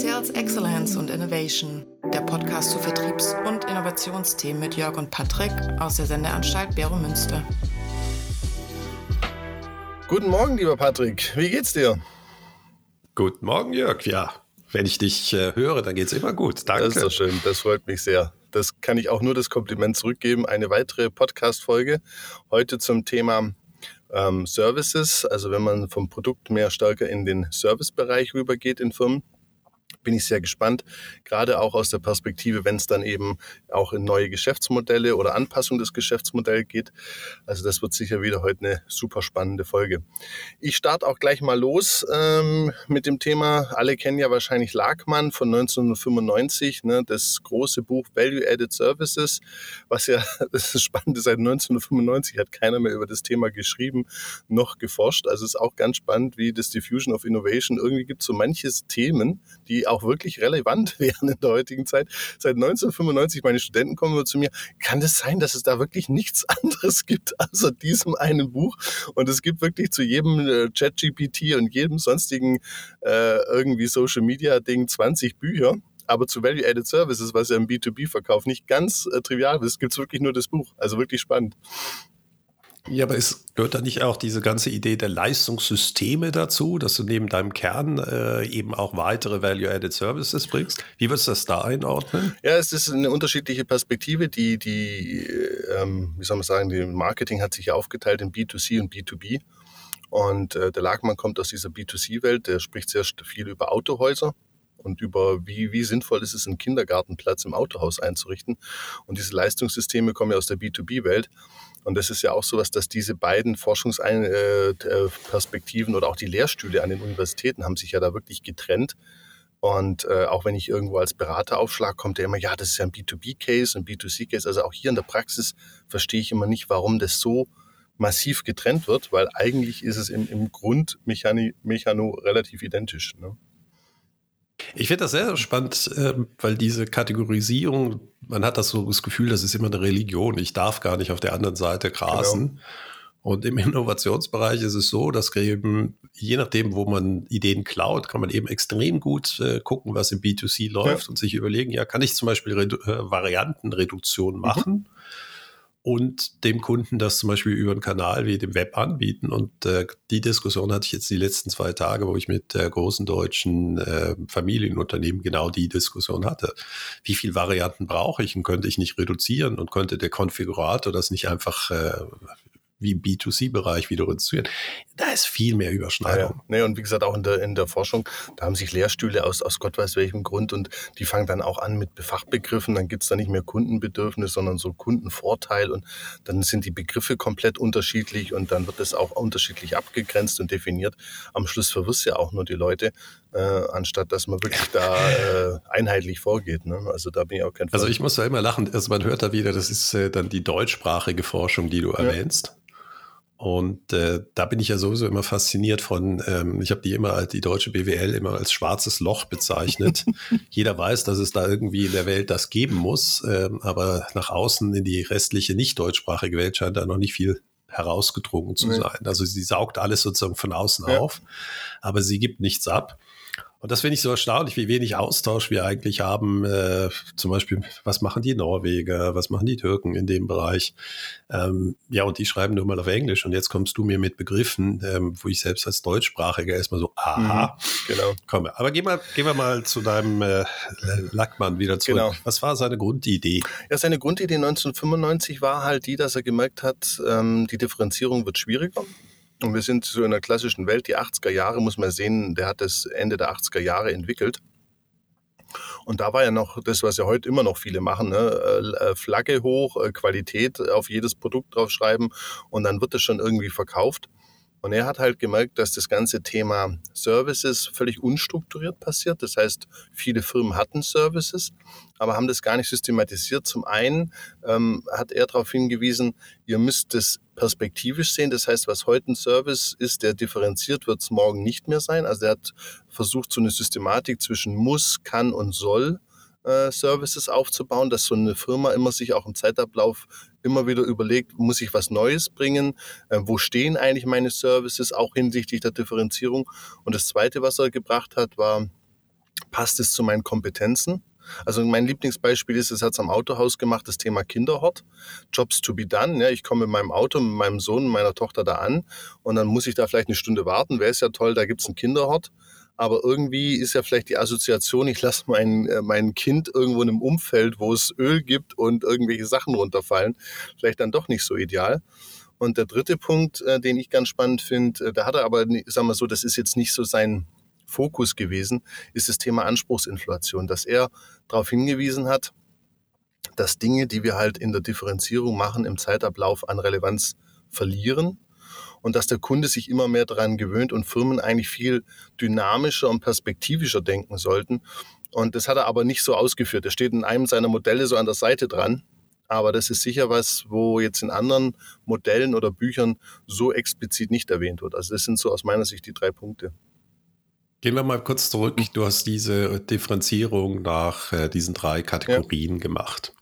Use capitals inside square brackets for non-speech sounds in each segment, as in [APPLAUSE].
Sales Excellence und Innovation, der Podcast zu Vertriebs- und Innovationsthemen mit Jörg und Patrick aus der Sendeanstalt Bero Münster. Guten Morgen, lieber Patrick. Wie geht's dir? Guten Morgen, Jörg. Ja, wenn ich dich äh, höre, dann geht's immer gut. Danke. Das ist doch schön. Das freut mich sehr. Das kann ich auch nur das Kompliment zurückgeben. Eine weitere Podcast-Folge. Heute zum Thema ähm, Services. Also wenn man vom Produkt mehr stärker in den Servicebereich rübergeht in Firmen bin ich sehr gespannt, gerade auch aus der Perspektive, wenn es dann eben auch in neue Geschäftsmodelle oder Anpassung des Geschäftsmodells geht. Also das wird sicher wieder heute eine super spannende Folge. Ich starte auch gleich mal los ähm, mit dem Thema. Alle kennen ja wahrscheinlich Lagmann von 1995, ne, das große Buch Value Added Services, was ja, [LAUGHS] das ist spannend, seit 1995 hat keiner mehr über das Thema geschrieben noch geforscht. Also es ist auch ganz spannend, wie das Diffusion of Innovation, irgendwie gibt es so manche Themen, die auch auch wirklich relevant [LAUGHS] wären in der heutigen Zeit. Seit 1995, meine Studenten kommen immer zu mir, kann es das sein, dass es da wirklich nichts [LAUGHS] anderes gibt außer diesem einen Buch? Und es gibt wirklich zu jedem äh, ChatGPT und jedem sonstigen äh, irgendwie Social Media Ding 20 Bücher. Aber zu Value-Added Services, was ja im B2B-Verkauf nicht ganz äh, trivial ist, gibt es wirklich nur das Buch. Also wirklich spannend. Ja, aber es gehört da nicht auch diese ganze Idee der Leistungssysteme dazu, dass du neben deinem Kern äh, eben auch weitere Value-Added Services bringst? Wie würdest du das da einordnen? Ja, es ist eine unterschiedliche Perspektive. Die, die ähm, wie soll man sagen, die Marketing hat sich aufgeteilt in B2C und B2B. Und äh, der Lagmann kommt aus dieser B2C-Welt, der spricht sehr viel über Autohäuser und über wie, wie sinnvoll ist es, einen Kindergartenplatz im Autohaus einzurichten. Und diese Leistungssysteme kommen ja aus der B2B-Welt. Und das ist ja auch so was, dass diese beiden Forschungsperspektiven oder auch die Lehrstühle an den Universitäten haben sich ja da wirklich getrennt. Und äh, auch wenn ich irgendwo als Berater aufschlage, kommt ja immer, ja, das ist ja ein B2B-Case, ein B2C-Case. Also auch hier in der Praxis verstehe ich immer nicht, warum das so massiv getrennt wird, weil eigentlich ist es im, im Grundmechano relativ identisch. Ne? Ich finde das sehr, sehr spannend, ähm, weil diese Kategorisierung, man hat das so das Gefühl, das ist immer eine Religion. Ich darf gar nicht auf der anderen Seite grasen. Genau. Und im Innovationsbereich ist es so, dass eben, je nachdem, wo man Ideen klaut, kann man eben extrem gut äh, gucken, was im B2C läuft ja. und sich überlegen, ja, kann ich zum Beispiel Redu äh, Variantenreduktion mhm. machen? Mhm und dem Kunden das zum Beispiel über einen Kanal wie dem Web anbieten. Und äh, die Diskussion hatte ich jetzt die letzten zwei Tage, wo ich mit äh, großen deutschen äh, Familienunternehmen genau die Diskussion hatte. Wie viele Varianten brauche ich und könnte ich nicht reduzieren und könnte der Konfigurator das nicht einfach äh, wie im B2C-Bereich wieder reduzieren. Da ist viel mehr Überschneidung. Ja. Nee, und wie gesagt, auch in der, in der Forschung, da haben sich Lehrstühle aus, aus Gott weiß welchem Grund und die fangen dann auch an mit Fachbegriffen. Dann gibt es da nicht mehr Kundenbedürfnis, sondern so Kundenvorteil und dann sind die Begriffe komplett unterschiedlich und dann wird das auch unterschiedlich abgegrenzt und definiert. Am Schluss verwirrst ja auch nur die Leute, äh, anstatt dass man wirklich da äh, einheitlich vorgeht. Ne? Also da bin ich auch kein Fall. Also ich muss da immer lachen, also man hört da wieder, das ist äh, dann die deutschsprachige Forschung, die du ja. Und äh, da bin ich ja sowieso immer fasziniert von, ähm, ich habe die immer als die deutsche BWL immer als schwarzes Loch bezeichnet. [LAUGHS] Jeder weiß, dass es da irgendwie in der Welt das geben muss, ähm, aber nach außen in die restliche nicht deutschsprachige Welt scheint da noch nicht viel herausgedrungen zu nee. sein. Also sie saugt alles sozusagen von außen ja. auf, aber sie gibt nichts ab. Und das finde ich so erstaunlich, wie wenig Austausch wir eigentlich haben. Äh, zum Beispiel, was machen die Norweger, was machen die Türken in dem Bereich? Ähm, ja, und die schreiben nur mal auf Englisch. Und jetzt kommst du mir mit Begriffen, ähm, wo ich selbst als Deutschsprachiger erstmal so, aha, mhm, genau. komme. Aber gehen wir, gehen wir mal zu deinem äh, Lackmann wieder zurück. Genau. Was war seine Grundidee? Ja, seine Grundidee 1995 war halt die, dass er gemerkt hat, ähm, die Differenzierung wird schwieriger. Und wir sind so in der klassischen Welt, die 80er Jahre, muss man sehen, der hat das Ende der 80er Jahre entwickelt. Und da war ja noch das, was ja heute immer noch viele machen, ne? Äh, Flagge hoch, äh, Qualität auf jedes Produkt draufschreiben und dann wird es schon irgendwie verkauft. Und er hat halt gemerkt, dass das ganze Thema Services völlig unstrukturiert passiert. Das heißt, viele Firmen hatten Services, aber haben das gar nicht systematisiert. Zum einen ähm, hat er darauf hingewiesen, ihr müsst das perspektivisch sehen. Das heißt, was heute ein Service ist, der differenziert, wird es morgen nicht mehr sein. Also er hat versucht, so eine Systematik zwischen muss, kann und soll äh, Services aufzubauen, dass so eine Firma immer sich auch im Zeitablauf immer wieder überlegt, muss ich was Neues bringen? Äh, wo stehen eigentlich meine Services, auch hinsichtlich der Differenzierung? Und das Zweite, was er gebracht hat, war Passt es zu meinen Kompetenzen? Also mein Lieblingsbeispiel ist, es hat es am Autohaus gemacht, das Thema Kinderhort. Jobs to be done. Ja, ich komme mit meinem Auto, mit meinem Sohn meiner Tochter da an und dann muss ich da vielleicht eine Stunde warten. Wäre es ja toll, da gibt es einen Kinderhort. Aber irgendwie ist ja vielleicht die Assoziation, ich lasse mein, äh, mein Kind irgendwo in einem Umfeld, wo es Öl gibt und irgendwelche Sachen runterfallen, vielleicht dann doch nicht so ideal. Und der dritte Punkt, äh, den ich ganz spannend finde, äh, da hat er aber, sagen wir so, das ist jetzt nicht so sein Fokus gewesen, ist das Thema Anspruchsinflation, dass er darauf hingewiesen hat, dass Dinge, die wir halt in der Differenzierung machen, im Zeitablauf an Relevanz verlieren und dass der Kunde sich immer mehr daran gewöhnt und Firmen eigentlich viel dynamischer und perspektivischer denken sollten. Und das hat er aber nicht so ausgeführt. Er steht in einem seiner Modelle so an der Seite dran. Aber das ist sicher was, wo jetzt in anderen Modellen oder Büchern so explizit nicht erwähnt wird. Also das sind so aus meiner Sicht die drei Punkte. Gehen wir mal kurz zurück. Du hast diese Differenzierung nach äh, diesen drei Kategorien ja. gemacht.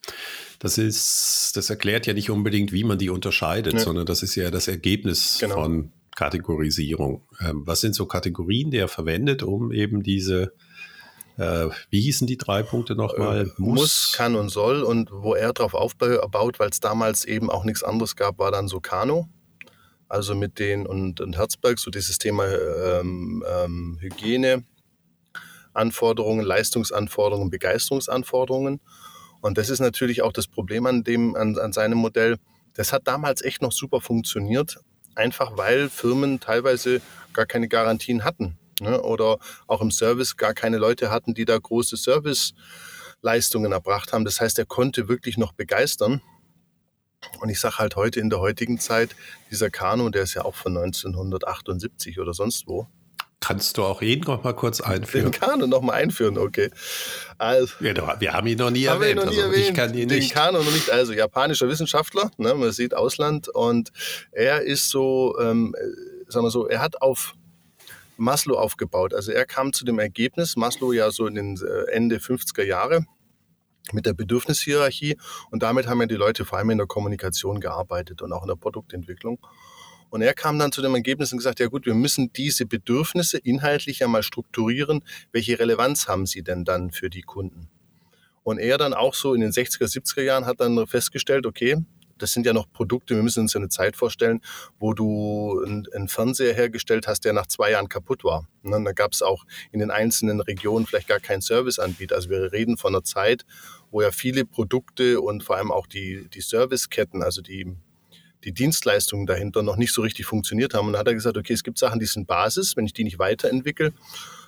Das ist, das erklärt ja nicht unbedingt, wie man die unterscheidet, ja. sondern das ist ja das Ergebnis genau. von Kategorisierung. Ähm, was sind so Kategorien, die er verwendet, um eben diese, äh, wie hießen die drei Punkte nochmal? Äh, muss, muss, kann und soll. Und wo er darauf aufbaut, weil es damals eben auch nichts anderes gab, war dann so Kano also mit den und, und Herzberg, so dieses Thema ähm, ähm, Hygiene. Anforderungen, Leistungsanforderungen, Begeisterungsanforderungen. Und das ist natürlich auch das Problem an dem, an, an seinem Modell. Das hat damals echt noch super funktioniert, einfach weil Firmen teilweise gar keine Garantien hatten. Ne? Oder auch im Service gar keine Leute hatten, die da große Serviceleistungen erbracht haben. Das heißt, er konnte wirklich noch begeistern. Und ich sage halt heute in der heutigen Zeit, dieser Kanu, der ist ja auch von 1978 oder sonst wo. Kannst du auch ihn noch mal kurz einführen? Den Kanu noch mal einführen, okay. Also, ja, wir haben ihn noch nie erwähnt. Noch nie also erwähnt. Ich kann ihn nicht. Den Kanu noch nicht. Also japanischer Wissenschaftler, ne, man sieht Ausland und er ist so, ähm, sagen wir so, er hat auf Maslow aufgebaut. Also er kam zu dem Ergebnis, Maslow ja so in den äh, Ende 50er Jahre, mit der Bedürfnishierarchie. Und damit haben ja die Leute vor allem in der Kommunikation gearbeitet und auch in der Produktentwicklung. Und er kam dann zu dem Ergebnis und gesagt, ja gut, wir müssen diese Bedürfnisse inhaltlich ja mal strukturieren. Welche Relevanz haben sie denn dann für die Kunden? Und er dann auch so in den 60er, 70er Jahren hat dann festgestellt, okay, das sind ja noch Produkte, wir müssen uns ja eine Zeit vorstellen, wo du einen Fernseher hergestellt hast, der nach zwei Jahren kaputt war. Und ne, da gab es auch in den einzelnen Regionen vielleicht gar keinen Serviceanbieter. Also wir reden von einer Zeit, wo ja viele Produkte und vor allem auch die, die Serviceketten, also die, die Dienstleistungen dahinter noch nicht so richtig funktioniert haben. Und da hat er gesagt, okay, es gibt Sachen, die sind Basis, wenn ich die nicht weiterentwickle,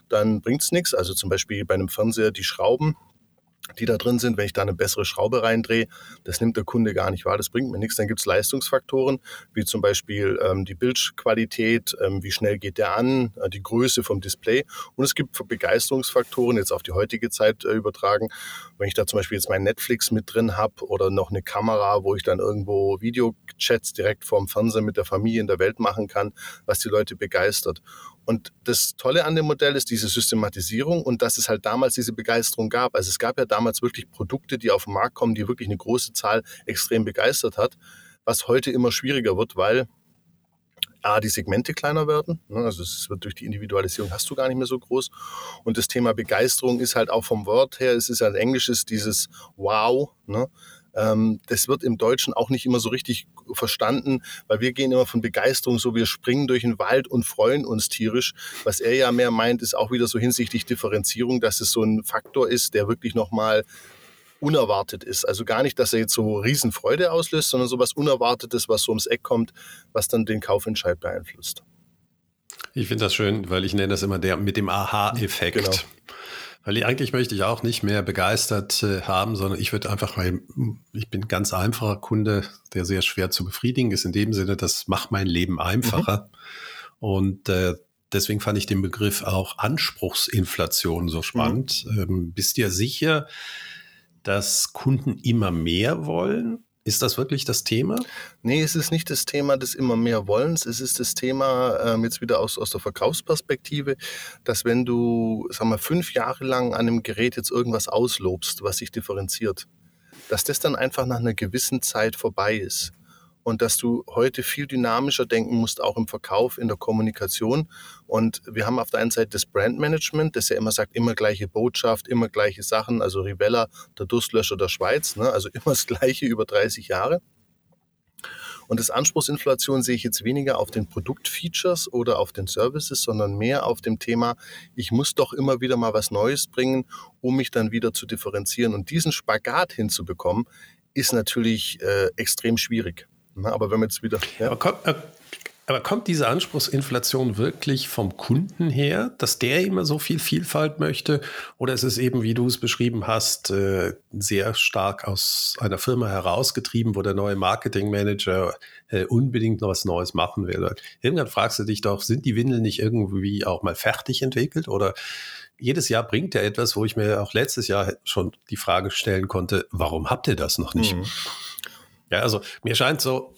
dann bringt es nichts. Also zum Beispiel bei einem Fernseher die Schrauben, die da drin sind, wenn ich da eine bessere Schraube reindrehe, das nimmt der Kunde gar nicht wahr, das bringt mir nichts. Dann gibt es Leistungsfaktoren, wie zum Beispiel ähm, die Bildqualität, ähm, wie schnell geht der an, äh, die Größe vom Display. Und es gibt Begeisterungsfaktoren, jetzt auf die heutige Zeit äh, übertragen. Wenn ich da zum Beispiel jetzt mein Netflix mit drin habe oder noch eine Kamera, wo ich dann irgendwo Videochats direkt vorm Fernseher mit der Familie in der Welt machen kann, was die Leute begeistert. Und das Tolle an dem Modell ist diese Systematisierung und dass es halt damals diese Begeisterung gab. Also es gab ja damals wirklich Produkte, die auf den Markt kommen, die wirklich eine große Zahl extrem begeistert hat, was heute immer schwieriger wird, weil A, die Segmente kleiner werden. Ne, also es wird durch die Individualisierung hast du gar nicht mehr so groß. Und das Thema Begeisterung ist halt auch vom Wort her, es ist ein englisches, dieses Wow. Ne? Ähm, das wird im Deutschen auch nicht immer so richtig verstanden, weil wir gehen immer von Begeisterung so, wir springen durch den Wald und freuen uns tierisch. Was er ja mehr meint, ist auch wieder so hinsichtlich Differenzierung, dass es so ein Faktor ist, der wirklich nochmal unerwartet ist. Also gar nicht, dass er jetzt so Riesenfreude auslöst, sondern so was Unerwartetes, was so ums Eck kommt, was dann den Kaufentscheid beeinflusst. Ich finde das schön, weil ich nenne das immer der mit dem Aha-Effekt. Genau. Weil eigentlich möchte ich auch nicht mehr begeistert äh, haben, sondern ich würde einfach, weil ich bin ganz einfacher Kunde, der sehr schwer zu befriedigen ist, in dem Sinne, das macht mein Leben einfacher. Mhm. Und äh, deswegen fand ich den Begriff auch Anspruchsinflation so spannend. Mhm. Ähm, bist du ja sicher, dass Kunden immer mehr wollen? Ist das wirklich das Thema? Nee, es ist nicht das Thema des immer mehr Wollens. Es ist das Thema, ähm, jetzt wieder aus, aus der Verkaufsperspektive, dass wenn du, sag mal, fünf Jahre lang an einem Gerät jetzt irgendwas auslobst, was sich differenziert, dass das dann einfach nach einer gewissen Zeit vorbei ist. Und dass du heute viel dynamischer denken musst, auch im Verkauf, in der Kommunikation. Und wir haben auf der einen Seite das Brandmanagement, das ja immer sagt, immer gleiche Botschaft, immer gleiche Sachen, also Rivella, der Durstlöscher der Schweiz, ne? also [LAUGHS] immer das Gleiche über 30 Jahre. Und das Anspruchsinflation sehe ich jetzt weniger auf den Produktfeatures oder auf den Services, sondern mehr auf dem Thema, ich muss doch immer wieder mal was Neues bringen, um mich dann wieder zu differenzieren. Und diesen Spagat hinzubekommen, ist natürlich äh, extrem schwierig. Aber wenn wir jetzt wieder. Ja. Aber, komm, äh, aber kommt diese Anspruchsinflation wirklich vom Kunden her, dass der immer so viel Vielfalt möchte? Oder ist es eben, wie du es beschrieben hast, äh, sehr stark aus einer Firma herausgetrieben, wo der neue Marketingmanager äh, unbedingt noch was Neues machen will? Irgendwann fragst du dich doch, sind die Windeln nicht irgendwie auch mal fertig entwickelt? Oder jedes Jahr bringt er etwas, wo ich mir auch letztes Jahr schon die Frage stellen konnte, warum habt ihr das noch nicht? Mhm. Ja, also mir scheint so,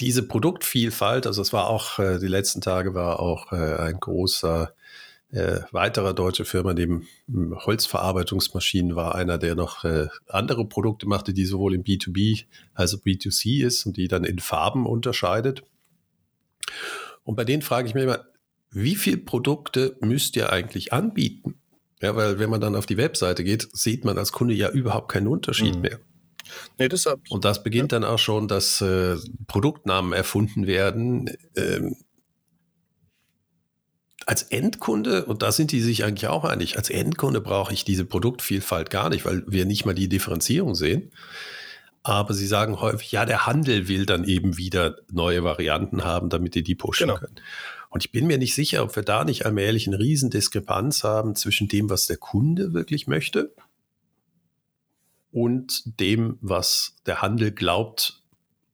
diese Produktvielfalt, also es war auch, äh, die letzten Tage war auch äh, ein großer äh, weiterer deutsche Firma, neben Holzverarbeitungsmaschinen war einer, der noch äh, andere Produkte machte, die sowohl im B2B als auch B2C ist und die dann in Farben unterscheidet. Und bei denen frage ich mich immer, wie viele Produkte müsst ihr eigentlich anbieten? Ja, weil wenn man dann auf die Webseite geht, sieht man als Kunde ja überhaupt keinen Unterschied mhm. mehr. Nee, deshalb. Und das beginnt ja. dann auch schon, dass äh, Produktnamen erfunden werden. Ähm, als Endkunde, und da sind die sich eigentlich auch einig, als Endkunde brauche ich diese Produktvielfalt gar nicht, weil wir nicht mal die Differenzierung sehen. Aber sie sagen häufig, ja, der Handel will dann eben wieder neue Varianten haben, damit die die pushen genau. können. Und ich bin mir nicht sicher, ob wir da nicht allmählich eine Riesendiskrepanz haben zwischen dem, was der Kunde wirklich möchte und dem, was der Handel glaubt,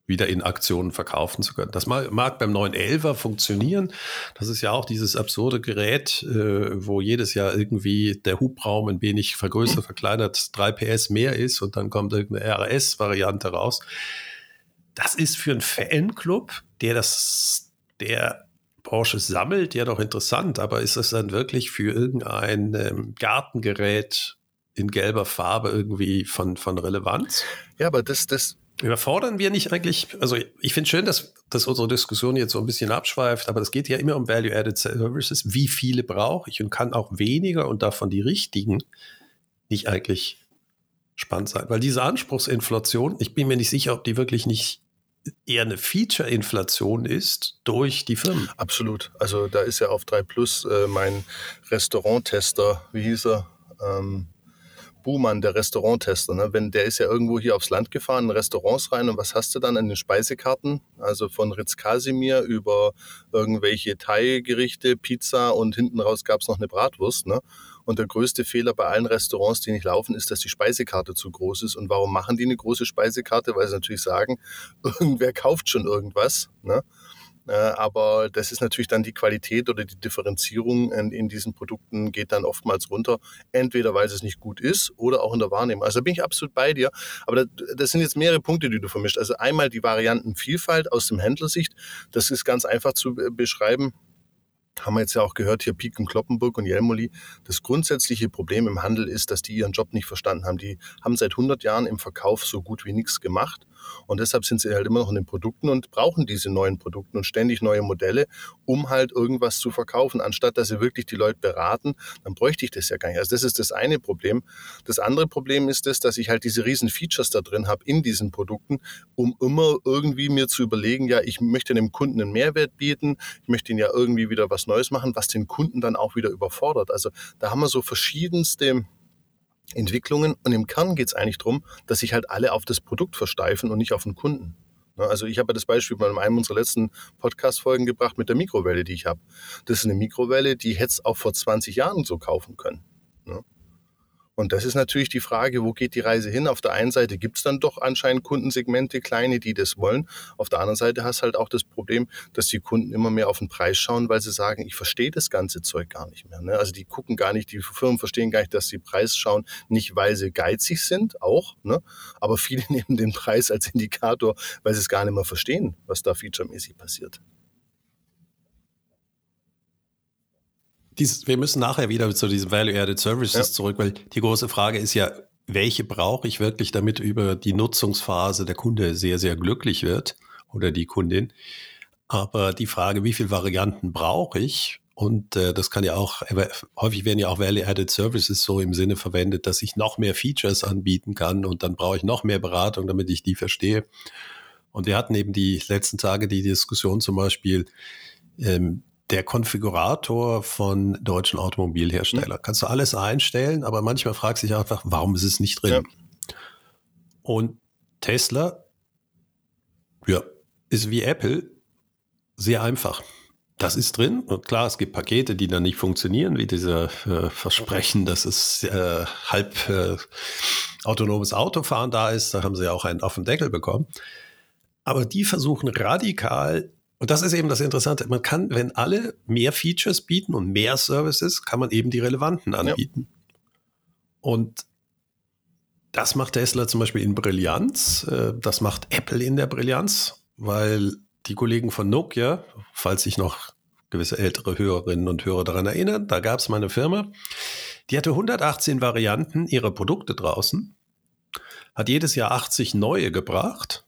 wieder in Aktionen verkaufen zu können. Das mag, beim 911er funktionieren. Das ist ja auch dieses absurde Gerät, äh, wo jedes Jahr irgendwie der Hubraum ein wenig vergrößert, verkleinert, 3 PS mehr ist und dann kommt irgendeine RS-Variante raus. Das ist für einen Fanclub, der das, der Porsche sammelt, ja doch interessant, aber ist das dann wirklich für irgendein ähm, Gartengerät in gelber Farbe irgendwie von, von Relevanz. Ja, aber das, das. Überfordern wir nicht eigentlich, also ich finde schön, dass, dass unsere Diskussion jetzt so ein bisschen abschweift, aber es geht ja immer um Value-Added Services. Wie viele brauche ich und kann auch weniger und davon die richtigen nicht eigentlich spannend sein? Weil diese Anspruchsinflation, ich bin mir nicht sicher, ob die wirklich nicht eher eine Feature-Inflation ist durch die Firmen. Absolut. Also da ist ja auf 3 Plus äh, mein Restaurant-Tester, wie hieß er? Ähm, Buhmann, der Restauranttester, ne? wenn der ist ja irgendwo hier aufs Land gefahren, in Restaurants rein und was hast du dann an den Speisekarten? Also von Ritz Casimir über irgendwelche Thai-Gerichte, Pizza und hinten raus gab es noch eine Bratwurst. Ne? Und der größte Fehler bei allen Restaurants, die nicht laufen, ist, dass die Speisekarte zu groß ist. Und warum machen die eine große Speisekarte? Weil sie natürlich sagen, [LAUGHS] irgendwer kauft schon irgendwas. Ne? Äh, aber das ist natürlich dann die Qualität oder die Differenzierung in, diesen Produkten geht dann oftmals runter. Entweder weil es nicht gut ist oder auch in der Wahrnehmung. Also da bin ich absolut bei dir. Aber das, sind jetzt mehrere Punkte, die du vermischt. Also einmal die Variantenvielfalt aus dem Händlersicht. Das ist ganz einfach zu beschreiben haben wir jetzt ja auch gehört, hier Piken, Kloppenburg und Jelmoli. Das grundsätzliche Problem im Handel ist, dass die ihren Job nicht verstanden haben. Die haben seit 100 Jahren im Verkauf so gut wie nichts gemacht. Und deshalb sind sie halt immer noch in den Produkten und brauchen diese neuen Produkte und ständig neue Modelle, um halt irgendwas zu verkaufen. Anstatt dass sie wirklich die Leute beraten, dann bräuchte ich das ja gar nicht. Also das ist das eine Problem. Das andere Problem ist das, dass ich halt diese riesen Features da drin habe in diesen Produkten, um immer irgendwie mir zu überlegen, ja, ich möchte dem Kunden einen Mehrwert bieten, ich möchte ihn ja irgendwie wieder was Neues machen, was den Kunden dann auch wieder überfordert. Also da haben wir so verschiedenste Entwicklungen und im Kern geht es eigentlich darum, dass sich halt alle auf das Produkt versteifen und nicht auf den Kunden. Ne, also ich habe das Beispiel bei einem unserer letzten Podcast-Folgen gebracht mit der Mikrowelle, die ich habe. Das ist eine Mikrowelle, die hätte es auch vor 20 Jahren so kaufen können. Und das ist natürlich die Frage, wo geht die Reise hin? Auf der einen Seite gibt es dann doch anscheinend Kundensegmente, kleine, die das wollen. Auf der anderen Seite hast du halt auch das Problem, dass die Kunden immer mehr auf den Preis schauen, weil sie sagen, ich verstehe das ganze Zeug gar nicht mehr. Ne? Also die gucken gar nicht, die Firmen verstehen gar nicht, dass sie Preis schauen, nicht weil sie geizig sind, auch, ne? aber viele [LAUGHS] nehmen den Preis als Indikator, weil sie es gar nicht mehr verstehen, was da featuremäßig passiert. Dies, wir müssen nachher wieder zu diesen Value-Added Services ja. zurück, weil die große Frage ist ja, welche brauche ich wirklich, damit über die Nutzungsphase der Kunde sehr, sehr glücklich wird oder die Kundin. Aber die Frage, wie viele Varianten brauche ich? Und äh, das kann ja auch, häufig werden ja auch Value-Added Services so im Sinne verwendet, dass ich noch mehr Features anbieten kann und dann brauche ich noch mehr Beratung, damit ich die verstehe. Und wir hatten eben die letzten Tage die Diskussion zum Beispiel, ähm, der Konfigurator von deutschen Automobilherstellern. Mhm. Kannst du alles einstellen, aber manchmal fragst du dich einfach, warum ist es nicht drin? Ja. Und Tesla, ja, ist wie Apple sehr einfach. Das ist drin und klar, es gibt Pakete, die dann nicht funktionieren, wie diese äh, Versprechen, dass es äh, halb äh, autonomes Autofahren da ist. Da haben sie ja auch einen auf den Deckel bekommen. Aber die versuchen radikal und das ist eben das Interessante. Man kann, wenn alle mehr Features bieten und mehr Services, kann man eben die relevanten anbieten. Ja. Und das macht Tesla zum Beispiel in Brillanz. Äh, das macht Apple in der Brillanz, weil die Kollegen von Nokia, falls sich noch gewisse ältere Hörerinnen und Hörer daran erinnern, da gab es mal eine Firma, die hatte 118 Varianten ihrer Produkte draußen, hat jedes Jahr 80 neue gebracht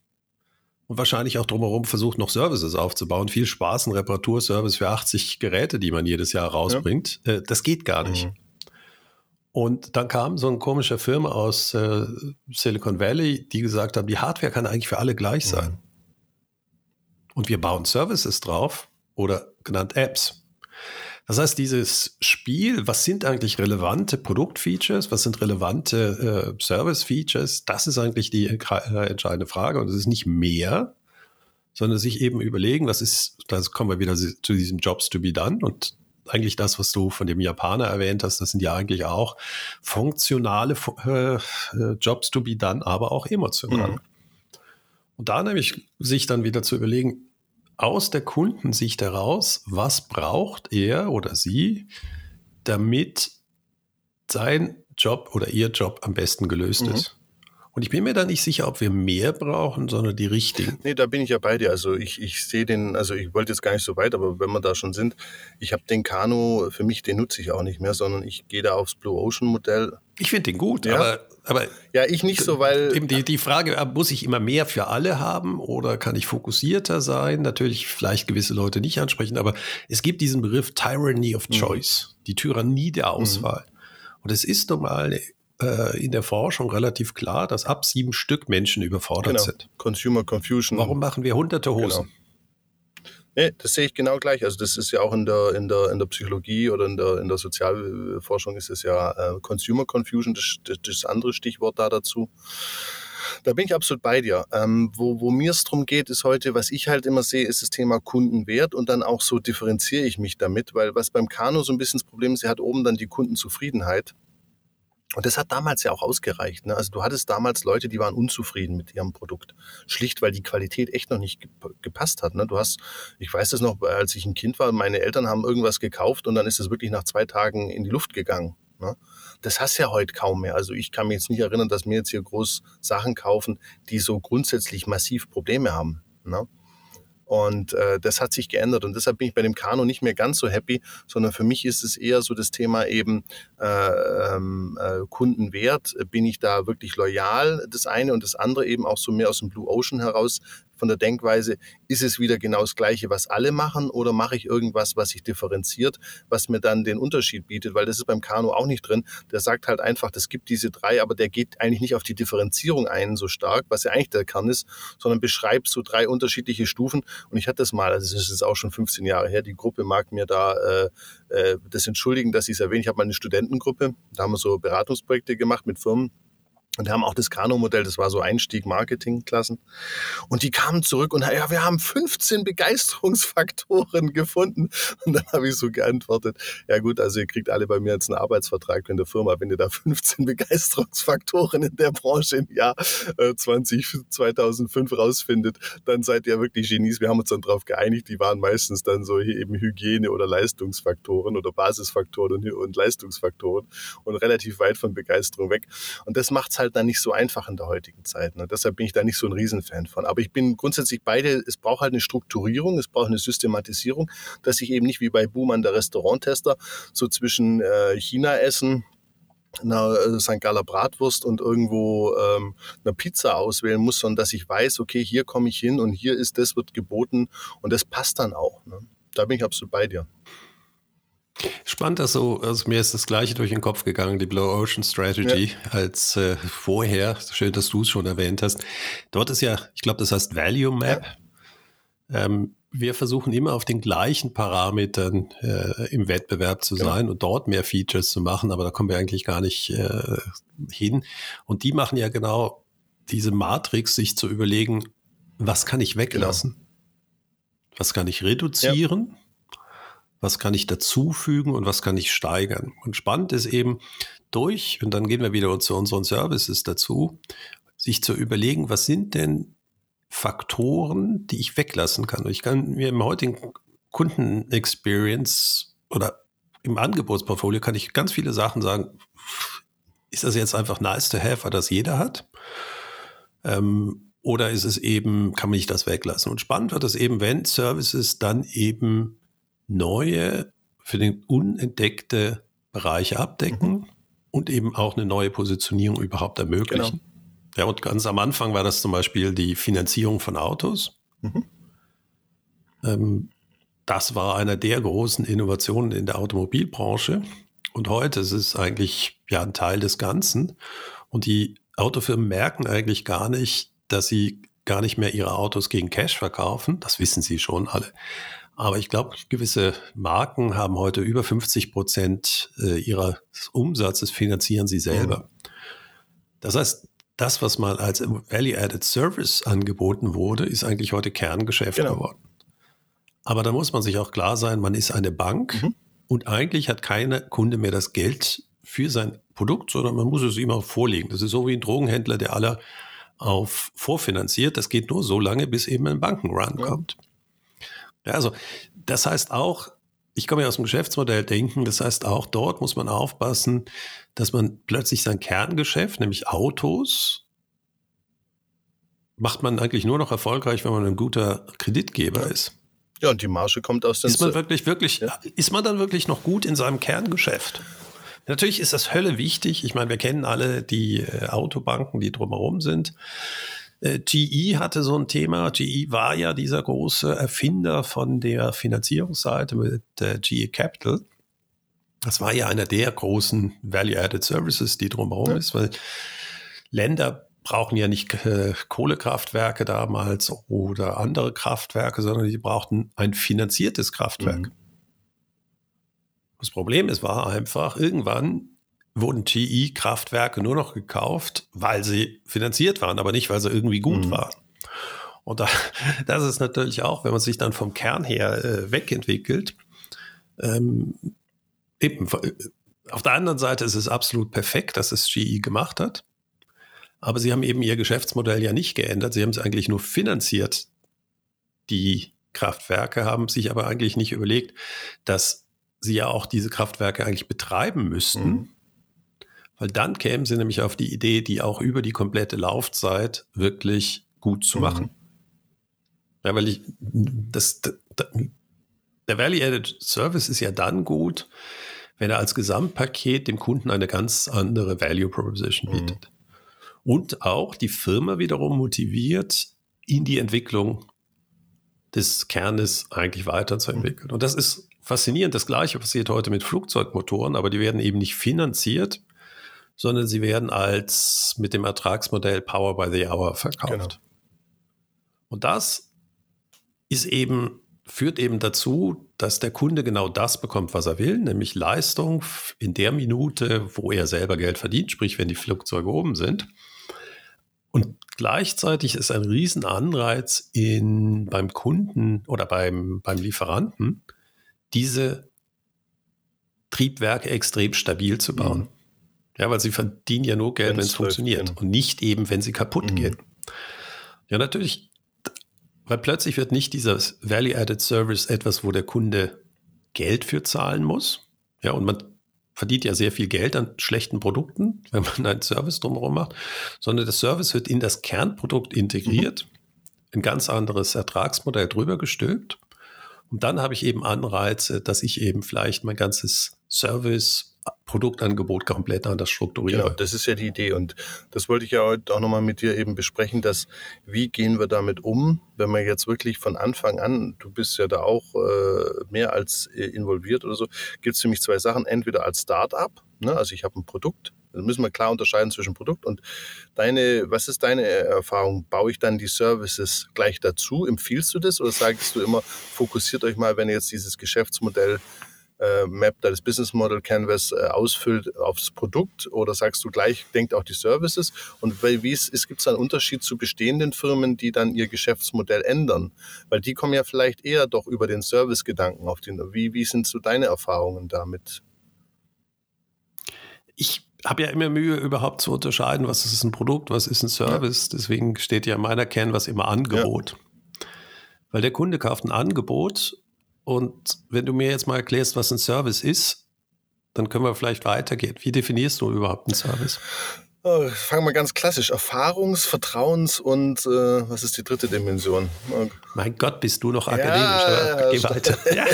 und wahrscheinlich auch drumherum versucht, noch Services aufzubauen. Viel Spaß, ein Reparaturservice für 80 Geräte, die man jedes Jahr rausbringt. Ja. Äh, das geht gar nicht. Mhm. Und dann kam so ein komischer Firma aus äh, Silicon Valley, die gesagt haben, die Hardware kann eigentlich für alle gleich mhm. sein. Und wir bauen Services drauf oder genannt Apps. Das heißt, dieses Spiel, was sind eigentlich relevante Produktfeatures, was sind relevante äh, Service-Features, das ist eigentlich die äh, entscheidende Frage. Und es ist nicht mehr, sondern sich eben überlegen, was ist, da kommen wir wieder zu diesem Jobs to be done und eigentlich das, was du von dem Japaner erwähnt hast, das sind ja eigentlich auch funktionale äh, äh, Jobs to be done, aber auch emotional. Mhm. Und da nämlich sich dann wieder zu überlegen, aus der Kundensicht heraus, was braucht er oder sie, damit sein Job oder ihr Job am besten gelöst mhm. ist. Und ich bin mir da nicht sicher, ob wir mehr brauchen, sondern die richtigen. Nee, da bin ich ja bei dir. Also ich, ich sehe den, also ich wollte jetzt gar nicht so weit, aber wenn wir da schon sind, ich habe den Kano, für mich, den nutze ich auch nicht mehr, sondern ich gehe da aufs Blue Ocean Modell. Ich finde den gut, ja. aber, aber. Ja, ich nicht so, weil. Eben die, die Frage, äh, muss ich immer mehr für alle haben oder kann ich fokussierter sein? Natürlich vielleicht gewisse Leute nicht ansprechen, aber es gibt diesen Begriff Tyranny of mhm. Choice, mhm. die Tyrannie der Auswahl. Mhm. Und es ist normal äh, in der Forschung relativ klar, dass ab sieben Stück Menschen überfordert genau. sind. Consumer Confusion. Warum machen wir hunderte Hosen? Genau. Nee, das sehe ich genau gleich. Also das ist ja auch in der, in der, in der Psychologie oder in der, in der Sozialforschung ist es ja äh, Consumer Confusion, das, das, das andere Stichwort da dazu. Da bin ich absolut bei dir. Ähm, wo wo mir es darum geht, ist heute, was ich halt immer sehe, ist das Thema Kundenwert und dann auch so differenziere ich mich damit, weil was beim Kano so ein bisschen das Problem ist, er hat oben dann die Kundenzufriedenheit. Und das hat damals ja auch ausgereicht. Ne? Also du hattest damals Leute, die waren unzufrieden mit ihrem Produkt. Schlicht, weil die Qualität echt noch nicht gepasst hat. Ne? Du hast, ich weiß das noch, als ich ein Kind war, meine Eltern haben irgendwas gekauft und dann ist es wirklich nach zwei Tagen in die Luft gegangen. Ne? Das hast du ja heute kaum mehr. Also ich kann mich jetzt nicht erinnern, dass wir jetzt hier groß Sachen kaufen, die so grundsätzlich massiv Probleme haben. Ne? Und äh, das hat sich geändert. Und deshalb bin ich bei dem Kano nicht mehr ganz so happy, sondern für mich ist es eher so das Thema eben äh, ähm, äh, Kundenwert. Bin ich da wirklich loyal? Das eine und das andere eben auch so mehr aus dem Blue Ocean heraus von der Denkweise, ist es wieder genau das Gleiche, was alle machen oder mache ich irgendwas, was sich differenziert, was mir dann den Unterschied bietet, weil das ist beim Kano auch nicht drin. Der sagt halt einfach, es gibt diese drei, aber der geht eigentlich nicht auf die Differenzierung ein so stark, was ja eigentlich der Kern ist, sondern beschreibt so drei unterschiedliche Stufen. Und ich hatte das mal, also das ist jetzt auch schon 15 Jahre her, die Gruppe mag mir da äh, äh, das entschuldigen, dass ich es erwähne. Ich habe mal eine Studentengruppe, da haben wir so Beratungsprojekte gemacht mit Firmen und haben auch das Kano-Modell, das war so Einstieg Marketingklassen. Und die kamen zurück und ja, wir haben 15 Begeisterungsfaktoren [LAUGHS] gefunden. Und dann habe ich so geantwortet, ja gut, also ihr kriegt alle bei mir jetzt einen Arbeitsvertrag in der Firma, wenn ihr da 15 Begeisterungsfaktoren in der Branche im Jahr 20, äh, 2005 rausfindet, dann seid ihr wirklich Genies. Wir haben uns dann darauf geeinigt, die waren meistens dann so eben Hygiene- oder Leistungsfaktoren oder Basisfaktoren und, und Leistungsfaktoren und relativ weit von Begeisterung weg. Und das macht halt dann nicht so einfach in der heutigen Zeit. Ne? Deshalb bin ich da nicht so ein Riesenfan von. Aber ich bin grundsätzlich beide, es braucht halt eine Strukturierung, es braucht eine Systematisierung, dass ich eben nicht wie bei Buhmann der Restauranttester so zwischen äh, China essen, einer äh, St. Galler Bratwurst und irgendwo ähm, eine Pizza auswählen muss, sondern dass ich weiß, okay, hier komme ich hin und hier ist das, wird geboten und das passt dann auch. Ne? Da bin ich absolut bei dir. Spannend, dass so, also mir ist das Gleiche durch den Kopf gegangen, die Blue Ocean Strategy, ja. als äh, vorher. Schön, dass du es schon erwähnt hast. Dort ist ja, ich glaube, das heißt Value Map. Ja. Ähm, wir versuchen immer auf den gleichen Parametern äh, im Wettbewerb zu sein ja. und dort mehr Features zu machen, aber da kommen wir eigentlich gar nicht äh, hin. Und die machen ja genau diese Matrix, sich zu überlegen, was kann ich weglassen? Genau. Was kann ich reduzieren? Was kann ich dazufügen und was kann ich steigern. Und spannend ist eben durch, und dann gehen wir wieder zu unseren Services dazu, sich zu überlegen, was sind denn Faktoren, die ich weglassen kann. Und ich kann mir im heutigen Kundenexperience oder im Angebotsportfolio kann ich ganz viele Sachen sagen. Ist das jetzt einfach nice to have, weil das jeder hat? Ähm, oder ist es eben, kann man nicht das weglassen? Und spannend wird es eben, wenn Services dann eben neue, für den unentdeckte Bereiche abdecken mhm. und eben auch eine neue Positionierung überhaupt ermöglichen. Genau. Ja, und ganz am Anfang war das zum Beispiel die Finanzierung von Autos. Mhm. Ähm, das war einer der großen Innovationen in der Automobilbranche. Und heute ist es eigentlich ja ein Teil des Ganzen. Und die Autofirmen merken eigentlich gar nicht, dass sie gar nicht mehr ihre Autos gegen Cash verkaufen. Das wissen sie schon alle. Aber ich glaube, gewisse Marken haben heute über 50 Prozent äh, ihres Umsatzes finanzieren sie selber. Das heißt, das, was mal als Value-Added Service angeboten wurde, ist eigentlich heute Kerngeschäft genau. geworden. Aber da muss man sich auch klar sein, man ist eine Bank mhm. und eigentlich hat keiner Kunde mehr das Geld für sein Produkt, sondern man muss es ihm auch vorlegen. Das ist so wie ein Drogenhändler, der alle auf vorfinanziert. Das geht nur so lange, bis eben ein Bankenrun ja. kommt. Ja, also das heißt auch, ich komme ja aus dem Geschäftsmodell denken, das heißt auch dort muss man aufpassen, dass man plötzlich sein Kerngeschäft, nämlich Autos, macht man eigentlich nur noch erfolgreich, wenn man ein guter Kreditgeber ist. Ja, und die Marge kommt aus den... Ist man wirklich, wirklich, ja. ist man dann wirklich noch gut in seinem Kerngeschäft? Natürlich ist das Hölle wichtig. Ich meine, wir kennen alle die äh, Autobanken, die drumherum sind. Äh, GE hatte so ein Thema. GE war ja dieser große Erfinder von der Finanzierungsseite mit äh, GE Capital. Das war ja einer der großen Value-Added Services, die drumherum ja. ist, weil Länder brauchen ja nicht äh, Kohlekraftwerke damals oder andere Kraftwerke, sondern die brauchten ein finanziertes Kraftwerk. Mhm. Das Problem ist, war einfach, irgendwann wurden GE-Kraftwerke nur noch gekauft, weil sie finanziert waren, aber nicht, weil sie irgendwie gut mhm. waren. Und da, [LAUGHS] das ist natürlich auch, wenn man sich dann vom Kern her äh, wegentwickelt, ähm, eben, äh, auf der anderen Seite ist es absolut perfekt, dass es GE gemacht hat. Aber sie haben eben ihr Geschäftsmodell ja nicht geändert. Sie haben es eigentlich nur finanziert. Die Kraftwerke haben sich aber eigentlich nicht überlegt, dass sie ja auch diese Kraftwerke eigentlich betreiben müssten. Mhm weil dann kämen sie nämlich auf die Idee, die auch über die komplette Laufzeit wirklich gut zu mhm. machen. Mhm. Ja, weil ich, das, das, der Value-Added Service ist ja dann gut, wenn er als Gesamtpaket dem Kunden eine ganz andere Value Proposition mhm. bietet. Mhm. Und auch die Firma wiederum motiviert, in die Entwicklung des Kernes eigentlich weiterzuentwickeln. Mhm. Und das ist faszinierend. Das Gleiche passiert heute mit Flugzeugmotoren, aber die werden eben nicht finanziert, sondern sie werden als mit dem Ertragsmodell Power by the Hour verkauft. Genau. Und das ist eben, führt eben dazu, dass der Kunde genau das bekommt, was er will, nämlich Leistung in der Minute, wo er selber Geld verdient, sprich, wenn die Flugzeuge oben sind. Und gleichzeitig ist ein Riesenanreiz in, beim Kunden oder beim, beim Lieferanten, diese Triebwerke extrem stabil zu bauen. Mhm. Ja, weil sie verdienen ja nur Geld, wenn es funktioniert genau. und nicht eben, wenn sie kaputt mhm. gehen. Ja, natürlich, weil plötzlich wird nicht dieser Value-Added Service etwas, wo der Kunde Geld für zahlen muss. Ja, und man verdient ja sehr viel Geld an schlechten Produkten, [LAUGHS] wenn man einen Service drumherum macht, sondern der Service wird in das Kernprodukt integriert, mhm. ein ganz anderes Ertragsmodell drüber gestülpt. Und dann habe ich eben Anreize, dass ich eben vielleicht mein ganzes Service Produktangebot komplett anders strukturiere. Genau, das ist ja die Idee. Und das wollte ich ja heute auch nochmal mit dir eben besprechen, dass wie gehen wir damit um, wenn wir jetzt wirklich von Anfang an, du bist ja da auch äh, mehr als äh, involviert oder so, gibt es mich zwei Sachen. Entweder als Start-up, ne, also ich habe ein Produkt, da müssen wir klar unterscheiden zwischen Produkt und deine, was ist deine Erfahrung? Baue ich dann die Services gleich dazu? Empfiehlst du das oder sagst du immer, fokussiert euch mal, wenn ihr jetzt dieses Geschäftsmodell äh, Map, das Business Model Canvas äh, ausfüllt aufs Produkt oder sagst du gleich, denkt auch die Services? Und wie es ist, gibt es einen Unterschied zu bestehenden Firmen, die dann ihr Geschäftsmodell ändern? Weil die kommen ja vielleicht eher doch über den Service-Gedanken auf den. Wie, wie sind so deine Erfahrungen damit? Ich habe ja immer Mühe, überhaupt zu unterscheiden, was ist ein Produkt, was ist ein Service. Ja. Deswegen steht ja in meiner Canvas immer Angebot. Ja. Weil der Kunde kauft ein Angebot und wenn du mir jetzt mal erklärst, was ein Service ist, dann können wir vielleicht weitergehen. Wie definierst du überhaupt einen Service? Oh, fangen wir ganz klassisch. Erfahrungs-, Vertrauens- und äh, was ist die dritte Dimension? Mein Gott, bist du noch akademisch. Ja, Geh weiter. [LAUGHS] Ja.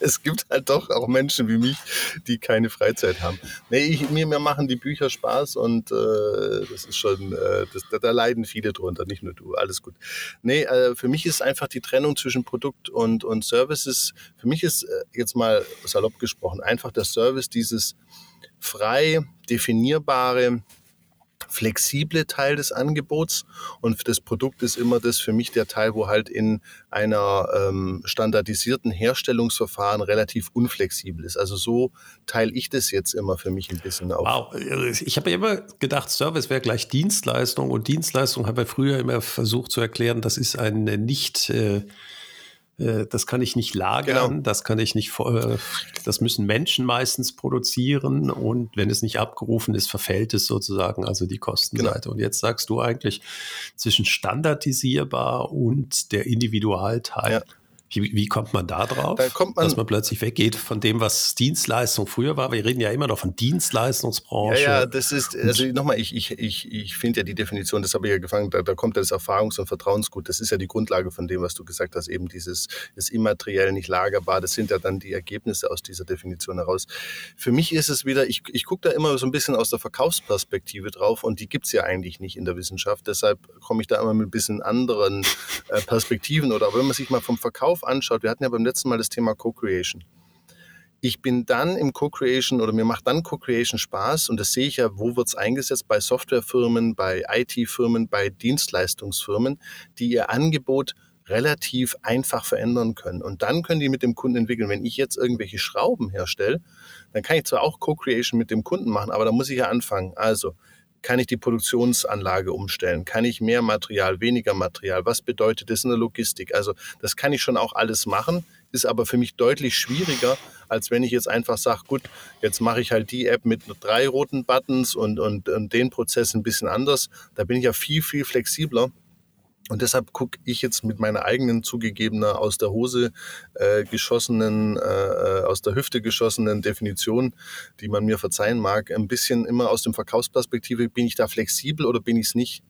es gibt halt doch auch Menschen wie mich, die keine Freizeit haben. Nee, ich, mir, mir machen die Bücher Spaß und äh, das ist schon, äh, das, da, da, leiden viele drunter, nicht nur du. Alles gut. Nee, äh, für mich ist einfach die Trennung zwischen Produkt und, und Services, für mich ist äh, jetzt mal salopp gesprochen, einfach der Service dieses frei definierbare, flexible Teil des Angebots und das Produkt ist immer das für mich der Teil, wo halt in einer ähm, standardisierten Herstellungsverfahren relativ unflexibel ist. Also so teile ich das jetzt immer für mich ein bisschen auf. Wow, ich habe ja immer gedacht, Service wäre gleich Dienstleistung und Dienstleistung habe ich früher immer versucht zu erklären, das ist ein nicht äh, das kann ich nicht lagern, genau. das kann ich nicht, äh, das müssen Menschen meistens produzieren und wenn es nicht abgerufen ist, verfällt es sozusagen, also die Kostenseite. Genau. Und jetzt sagst du eigentlich zwischen standardisierbar und der Individualteil. Ja. Wie, wie kommt man da drauf, da kommt man, dass man plötzlich weggeht von dem, was Dienstleistung früher war? Wir reden ja immer noch von Dienstleistungsbranche. Ja, ja das ist, also nochmal, ich, ich, ich, ich finde ja die Definition, das habe ich ja gefangen, da, da kommt das Erfahrungs- und Vertrauensgut. Das ist ja die Grundlage von dem, was du gesagt hast, eben dieses ist immateriell nicht lagerbar. Das sind ja dann die Ergebnisse aus dieser Definition heraus. Für mich ist es wieder, ich, ich gucke da immer so ein bisschen aus der Verkaufsperspektive drauf und die gibt es ja eigentlich nicht in der Wissenschaft. Deshalb komme ich da immer mit ein bisschen anderen äh, Perspektiven oder wenn man sich mal vom Verkauf anschaut, wir hatten ja beim letzten Mal das Thema Co-Creation. Ich bin dann im Co-Creation oder mir macht dann Co-Creation Spaß und das sehe ich ja, wo wird es eingesetzt? Bei Softwarefirmen, bei IT-Firmen, bei Dienstleistungsfirmen, die ihr Angebot relativ einfach verändern können. Und dann können die mit dem Kunden entwickeln. Wenn ich jetzt irgendwelche Schrauben herstelle, dann kann ich zwar auch Co-Creation mit dem Kunden machen, aber da muss ich ja anfangen. Also, kann ich die Produktionsanlage umstellen? Kann ich mehr Material, weniger Material? Was bedeutet das in der Logistik? Also das kann ich schon auch alles machen, ist aber für mich deutlich schwieriger, als wenn ich jetzt einfach sage, gut, jetzt mache ich halt die App mit drei roten Buttons und, und, und den Prozess ein bisschen anders. Da bin ich ja viel, viel flexibler und deshalb gucke ich jetzt mit meiner eigenen zugegebener aus der Hose äh, geschossenen, äh, äh, aus der Hüfte geschossenen Definition, die man mir verzeihen mag, ein bisschen immer aus dem Verkaufsperspektive, bin ich da flexibel oder bin ich es nicht?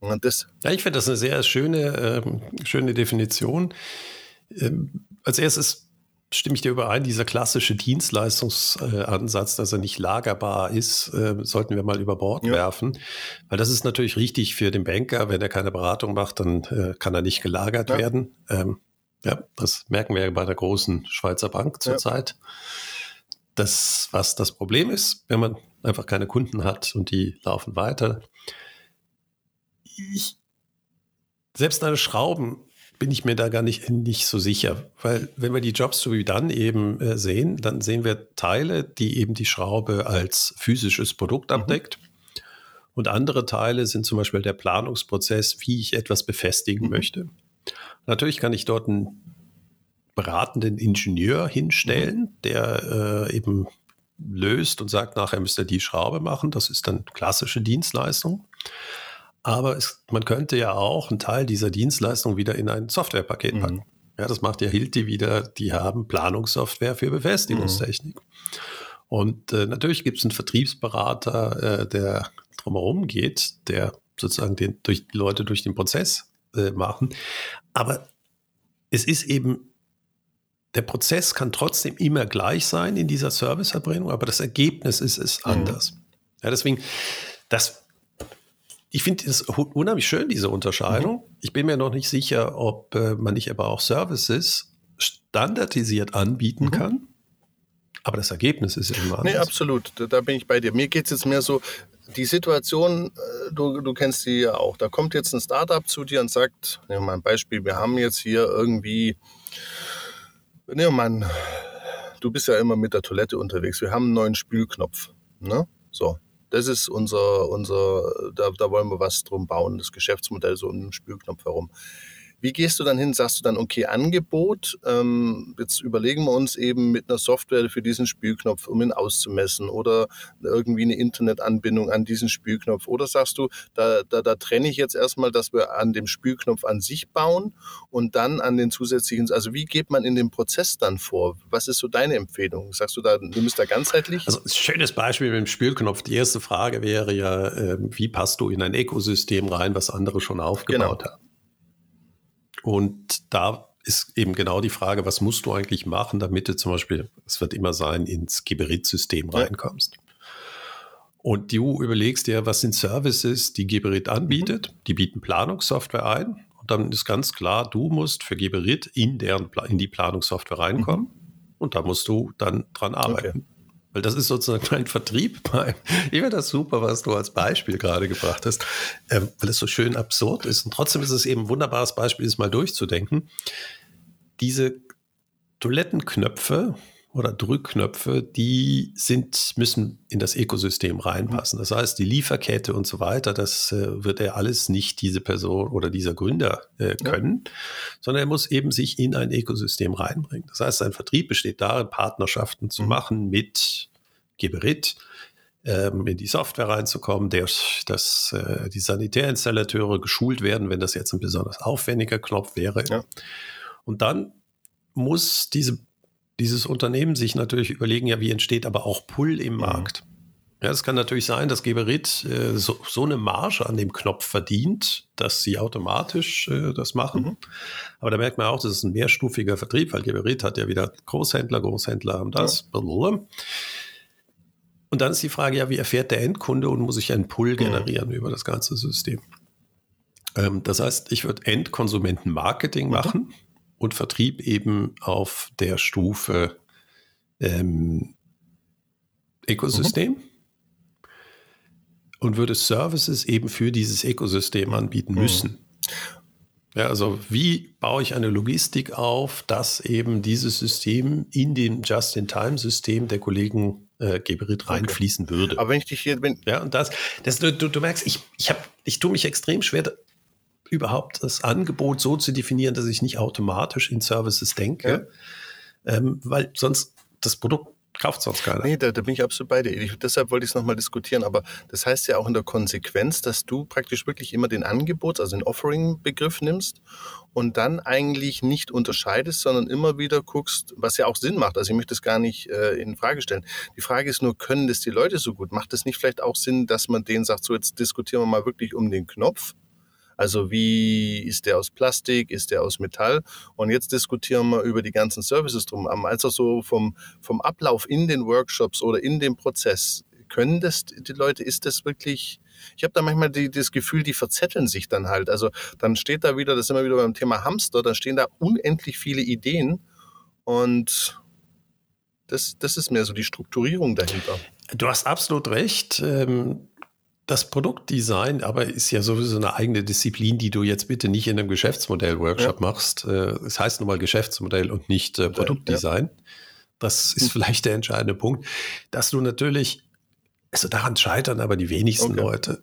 Und das ja, ich finde das eine sehr schöne, ähm, schöne Definition. Ähm, als erstes stimme ich dir überein, dieser klassische Dienstleistungsansatz, dass er nicht lagerbar ist, äh, sollten wir mal über Bord ja. werfen. Weil das ist natürlich richtig für den Banker. Wenn er keine Beratung macht, dann äh, kann er nicht gelagert ja. werden. Ähm, ja, das merken wir bei der großen Schweizer Bank zurzeit. Ja. Das, was das Problem ist, wenn man einfach keine Kunden hat und die laufen weiter. Ich, selbst eine Schrauben bin ich mir da gar nicht, nicht so sicher. Weil wenn wir die Jobs so wie dann eben äh, sehen, dann sehen wir Teile, die eben die Schraube als physisches Produkt mhm. abdeckt. Und andere Teile sind zum Beispiel der Planungsprozess, wie ich etwas befestigen mhm. möchte. Natürlich kann ich dort einen beratenden Ingenieur hinstellen, mhm. der äh, eben löst und sagt, nachher müsst ihr die Schraube machen. Das ist dann klassische Dienstleistung. Aber es, man könnte ja auch einen Teil dieser Dienstleistung wieder in ein Softwarepaket packen. Mhm. Ja, das macht ja Hilti wieder. Die haben Planungssoftware für Befestigungstechnik. Mhm. Und äh, natürlich gibt es einen Vertriebsberater, äh, der drumherum geht, der sozusagen den, durch, die Leute durch den Prozess äh, machen. Aber es ist eben der Prozess kann trotzdem immer gleich sein in dieser Serviceerbringung, aber das Ergebnis ist, ist mhm. anders. Mhm. Ja, deswegen, das, ich finde es unheimlich schön, diese Unterscheidung. Mhm. Ich bin mir noch nicht sicher, ob äh, man nicht aber auch Services standardisiert anbieten mhm. kann. Aber das Ergebnis ist immer anders. Nee, absolut. Da, da bin ich bei dir. Mir geht es jetzt mehr so, die Situation, äh, du, du kennst die ja auch. Da kommt jetzt ein Startup zu dir und sagt, nehmen wir mal ein Beispiel, wir haben jetzt hier irgendwie, nehmen wir mal, du bist ja immer mit der Toilette unterwegs, wir haben einen neuen Spülknopf. Ne? So, das ist unser, unser da, da wollen wir was drum bauen, das Geschäftsmodell so um den Spülknopf herum. Wie gehst du dann hin? Sagst du dann, okay, Angebot, ähm, jetzt überlegen wir uns eben mit einer Software für diesen Spielknopf, um ihn auszumessen oder irgendwie eine Internetanbindung an diesen Spielknopf. Oder sagst du, da, da, da trenne ich jetzt erstmal, dass wir an dem Spielknopf an sich bauen und dann an den zusätzlichen, also wie geht man in den Prozess dann vor? Was ist so deine Empfehlung? Sagst du da, du bist da ganzheitlich? Also ein schönes Beispiel mit dem Spielknopf. Die erste Frage wäre ja, äh, wie passt du in ein Ökosystem rein, was andere schon aufgebaut genau. haben? Und da ist eben genau die Frage, was musst du eigentlich machen, damit du zum Beispiel, es wird immer sein, ins Geberit-System reinkommst. Und du überlegst dir, was sind Services, die Geberit anbietet? Mhm. Die bieten Planungssoftware ein. Und dann ist ganz klar, du musst für Geberit in, deren, in die Planungssoftware reinkommen. Mhm. Und da musst du dann dran arbeiten. Okay. Weil das ist sozusagen ein Vertrieb. Ich finde das super, was du als Beispiel gerade gebracht hast, ähm, weil es so schön absurd ist. Und trotzdem ist es eben ein wunderbares Beispiel, es mal durchzudenken. Diese Toilettenknöpfe oder Drückknöpfe, die sind, müssen in das Ökosystem reinpassen. Das heißt, die Lieferkette und so weiter, das äh, wird er alles nicht diese Person oder dieser Gründer äh, können, ja. sondern er muss eben sich in ein Ökosystem reinbringen. Das heißt, sein Vertrieb besteht darin, Partnerschaften zu mhm. machen mit Geberit, ähm, in die Software reinzukommen, der, dass äh, die Sanitärinstallateure geschult werden, wenn das jetzt ein besonders aufwendiger Knopf wäre. Ja. Und dann muss diese dieses Unternehmen sich natürlich überlegen, ja, wie entsteht aber auch Pull im mhm. Markt. Ja, es kann natürlich sein, dass Geberit äh, so, so, eine Marge an dem Knopf verdient, dass sie automatisch äh, das machen. Mhm. Aber da merkt man auch, das ist ein mehrstufiger Vertrieb, weil Geberit hat ja wieder Großhändler, Großhändler haben das. Ja. Und dann ist die Frage, ja, wie erfährt der Endkunde und muss ich einen Pull mhm. generieren mhm. über das ganze System? Ähm, das heißt, ich würde Endkonsumentenmarketing mhm. Und Vertrieb eben auf der Stufe ähm, Ökosystem mhm. und würde Services eben für dieses Ökosystem anbieten mhm. müssen. Ja, also wie baue ich eine Logistik auf, dass eben dieses System in dem Just-in-Time-System der Kollegen äh, Geberit reinfließen okay. würde. Aber wenn ich dich hier bin. Ja, und das, das du, du, du merkst, ich, ich, hab, ich tue mich extrem schwer, überhaupt das Angebot so zu definieren, dass ich nicht automatisch in Services denke, ja. ähm, weil sonst das Produkt kauft sonst keiner. Nee, da, da, bin ich absolut bei dir. Ich, deshalb wollte ich es nochmal diskutieren. Aber das heißt ja auch in der Konsequenz, dass du praktisch wirklich immer den Angebot, also den Offering-Begriff nimmst und dann eigentlich nicht unterscheidest, sondern immer wieder guckst, was ja auch Sinn macht. Also ich möchte das gar nicht äh, in Frage stellen. Die Frage ist nur, können das die Leute so gut? Macht es nicht vielleicht auch Sinn, dass man denen sagt, so jetzt diskutieren wir mal wirklich um den Knopf? Also wie ist der aus Plastik, ist der aus Metall? Und jetzt diskutieren wir über die ganzen Services drum. Also so vom, vom Ablauf in den Workshops oder in dem Prozess. Können das die Leute, ist das wirklich, ich habe da manchmal die, das Gefühl, die verzetteln sich dann halt. Also dann steht da wieder, das sind wir wieder beim Thema Hamster, da stehen da unendlich viele Ideen und das, das ist mehr so die Strukturierung dahinter. Du hast absolut recht. Ähm, das Produktdesign aber ist ja sowieso eine eigene Disziplin, die du jetzt bitte nicht in einem Geschäftsmodell-Workshop ja. machst. Äh, es heißt nun mal Geschäftsmodell und nicht äh, Produktdesign. Ja. Das ist hm. vielleicht der entscheidende Punkt, dass du natürlich, also daran scheitern aber die wenigsten okay. Leute